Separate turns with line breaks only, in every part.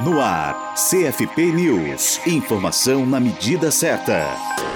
No ar, CFP News. Informação na medida certa.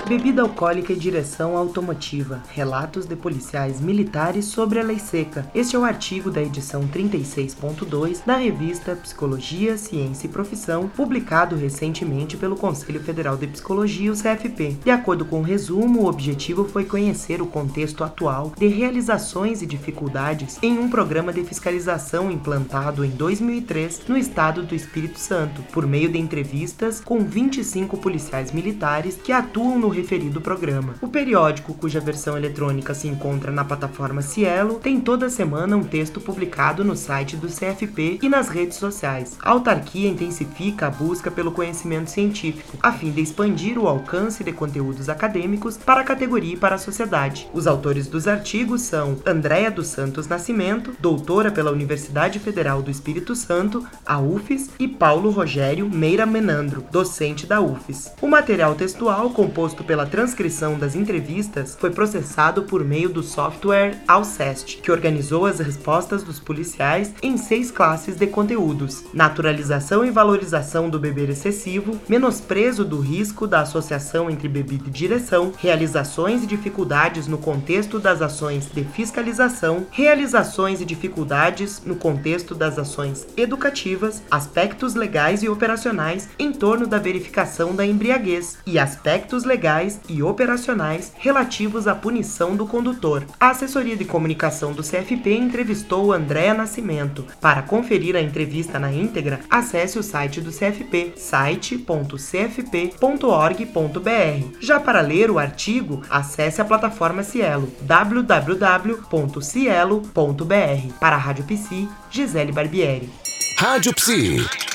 Bebida alcoólica e direção automotiva. Relatos de policiais militares sobre a lei seca. Este é o artigo da edição 36.2 da revista Psicologia, Ciência e Profissão, publicado recentemente pelo Conselho Federal de Psicologia, o CFP. De acordo com o resumo, o objetivo foi conhecer o contexto atual de realizações e dificuldades em um programa de fiscalização implantado em 2003 no estado do Espírito Santo, por meio de entrevistas com 25 policiais militares que atuam no referido programa. O periódico, cuja versão eletrônica se encontra na plataforma Cielo, tem toda semana um texto publicado no site do CFP e nas redes sociais. A autarquia intensifica a busca pelo conhecimento científico, a fim de expandir o alcance de conteúdos acadêmicos para a categoria e para a sociedade. Os autores dos artigos são Andréa dos Santos Nascimento, doutora pela Universidade Federal do Espírito Santo, a UFES, e Paulo Rogério Meira Menandro, docente da UFES. O material textual, composto pela transcrição das entrevistas, foi processado por meio do software Alcest, que organizou as respostas dos policiais em seis classes de conteúdos: naturalização e valorização do beber excessivo, menosprezo do risco da associação entre bebida e direção, realizações e dificuldades no contexto das ações de fiscalização, realizações e dificuldades no contexto das ações educativas, aspectos legais e operacionais em torno da verificação da embriaguez e aspectos legais e operacionais relativos à punição do condutor. A assessoria de comunicação do CFP entrevistou André Nascimento. Para conferir a entrevista na íntegra, acesse o site do CFP, site.cfp.org.br. Já para ler o artigo, acesse a plataforma Cielo, www.cielo.br. Para a Rádio Psi, Gisele Barbieri.
Rádio Psi.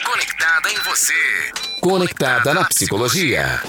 Conectada em você. Conectada na psicologia.